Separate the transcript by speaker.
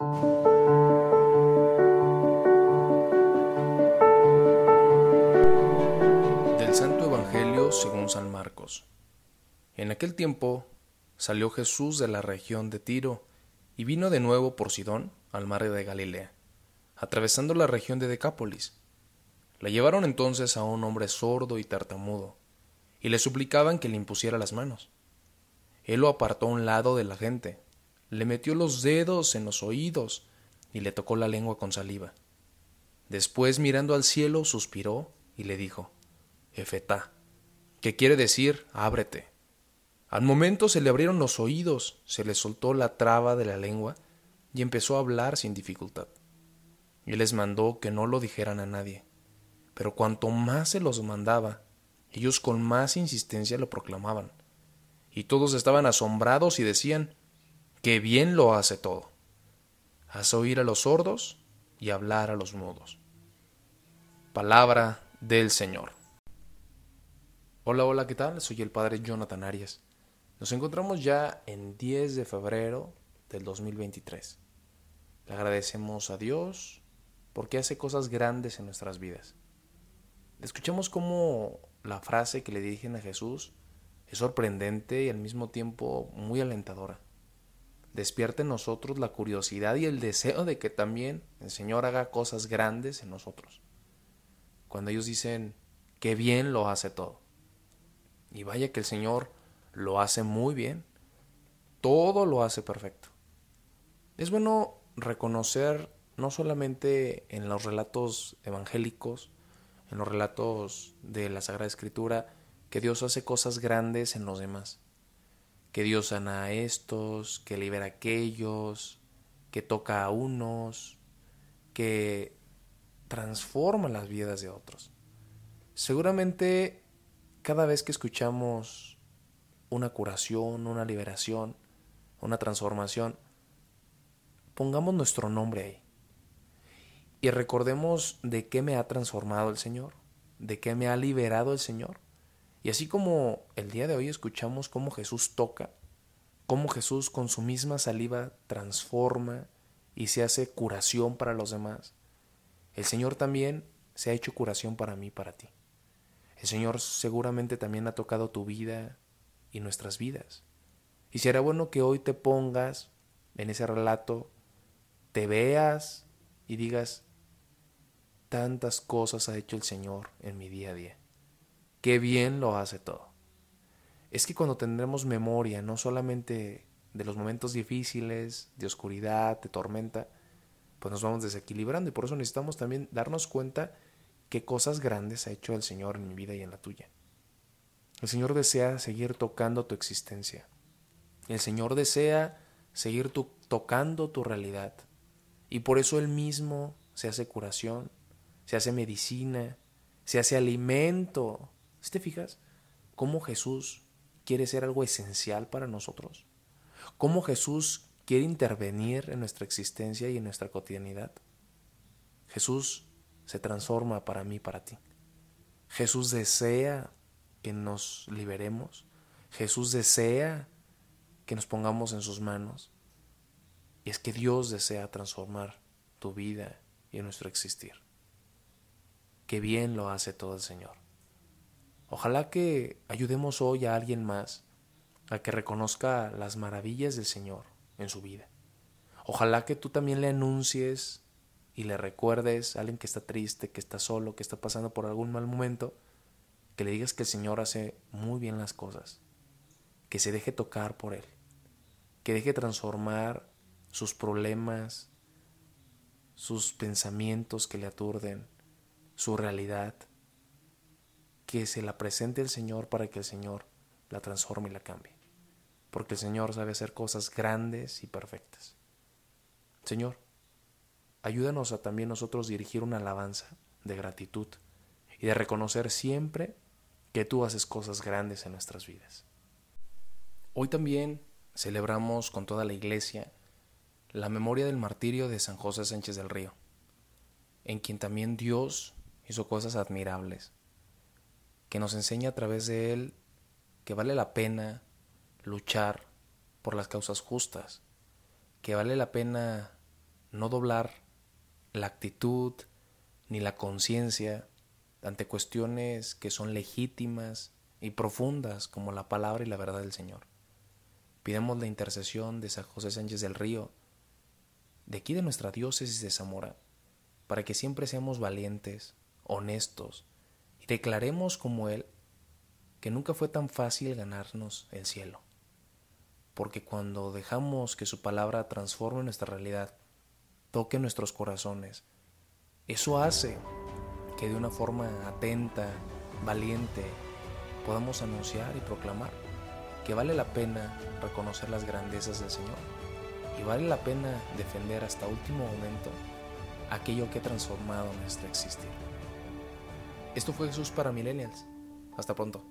Speaker 1: Del Santo Evangelio según San Marcos. En aquel tiempo salió Jesús de la región de Tiro y vino de nuevo por Sidón al mar de Galilea, atravesando la región de Decápolis. Le llevaron entonces a un hombre sordo y tartamudo, y le suplicaban que le impusiera las manos. Él lo apartó a un lado de la gente, le metió los dedos en los oídos y le tocó la lengua con saliva. Después, mirando al cielo, suspiró y le dijo, Efetá, que quiere decir, ábrete. Al momento se le abrieron los oídos, se le soltó la traba de la lengua y empezó a hablar sin dificultad. Y les mandó que no lo dijeran a nadie. Pero cuanto más se los mandaba, ellos con más insistencia lo proclamaban. Y todos estaban asombrados y decían, que bien lo hace todo. Hace oír a los sordos y hablar a los mudos. Palabra del Señor. Hola, hola, ¿qué tal? Soy el Padre Jonathan Arias. Nos encontramos ya en 10 de febrero del 2023. Le agradecemos a Dios porque hace cosas grandes en nuestras vidas. Escuchamos cómo la frase que le dirigen a Jesús es sorprendente y al mismo tiempo muy alentadora. Despierta en nosotros la curiosidad y el deseo de que también el Señor haga cosas grandes en nosotros. Cuando ellos dicen que bien lo hace todo. Y vaya que el Señor lo hace muy bien. Todo lo hace perfecto. Es bueno reconocer no solamente en los relatos evangélicos, en los relatos de la Sagrada Escritura, que Dios hace cosas grandes en los demás. Que Dios sana a estos, que libera a aquellos, que toca a unos, que transforma las vidas de otros. Seguramente cada vez que escuchamos una curación, una liberación, una transformación, pongamos nuestro nombre ahí. Y recordemos de qué me ha transformado el Señor, de qué me ha liberado el Señor. Y así como el día de hoy escuchamos cómo Jesús toca, cómo Jesús con su misma saliva transforma y se hace curación para los demás, el Señor también se ha hecho curación para mí, para ti. El Señor seguramente también ha tocado tu vida y nuestras vidas. Y será bueno que hoy te pongas en ese relato, te veas y digas, tantas cosas ha hecho el Señor en mi día a día. Qué bien lo hace todo. Es que cuando tendremos memoria, no solamente de los momentos difíciles, de oscuridad, de tormenta, pues nos vamos desequilibrando y por eso necesitamos también darnos cuenta qué cosas grandes ha hecho el Señor en mi vida y en la tuya. El Señor desea seguir tocando tu existencia. El Señor desea seguir tocando tu realidad. Y por eso Él mismo se hace curación, se hace medicina, se hace alimento. ¿Te fijas? ¿Cómo Jesús quiere ser algo esencial para nosotros? ¿Cómo Jesús quiere intervenir en nuestra existencia y en nuestra cotidianidad. Jesús se transforma para mí, para ti. Jesús desea que nos liberemos. Jesús desea que nos pongamos en sus manos. Y es que Dios desea transformar tu vida y nuestro existir. Qué bien lo hace todo el Señor. Ojalá que ayudemos hoy a alguien más a que reconozca las maravillas del Señor en su vida. Ojalá que tú también le anuncies y le recuerdes a alguien que está triste, que está solo, que está pasando por algún mal momento, que le digas que el Señor hace muy bien las cosas, que se deje tocar por Él, que deje transformar sus problemas, sus pensamientos que le aturden, su realidad, que se la presente el Señor para que el Señor la transforme y la cambie porque el Señor sabe hacer cosas grandes y perfectas. Señor, ayúdanos a también nosotros dirigir una alabanza de gratitud y de reconocer siempre que tú haces cosas grandes en nuestras vidas. Hoy también celebramos con toda la iglesia la memoria del martirio de San José Sánchez del Río, en quien también Dios hizo cosas admirables, que nos enseña a través de él que vale la pena luchar por las causas justas, que vale la pena no doblar la actitud ni la conciencia ante cuestiones que son legítimas y profundas como la palabra y la verdad del Señor. Pidemos la intercesión de San José Sánchez del Río, de aquí de nuestra diócesis de Zamora, para que siempre seamos valientes, honestos declaremos como Él que nunca fue tan fácil ganarnos el cielo. Porque cuando dejamos que su palabra transforme nuestra realidad, toque nuestros corazones, eso hace que de una forma atenta, valiente, podamos anunciar y proclamar que vale la pena reconocer las grandezas del Señor y vale la pena defender hasta último momento aquello que ha transformado nuestro existir. Esto fue Jesús para Millennials. Hasta pronto.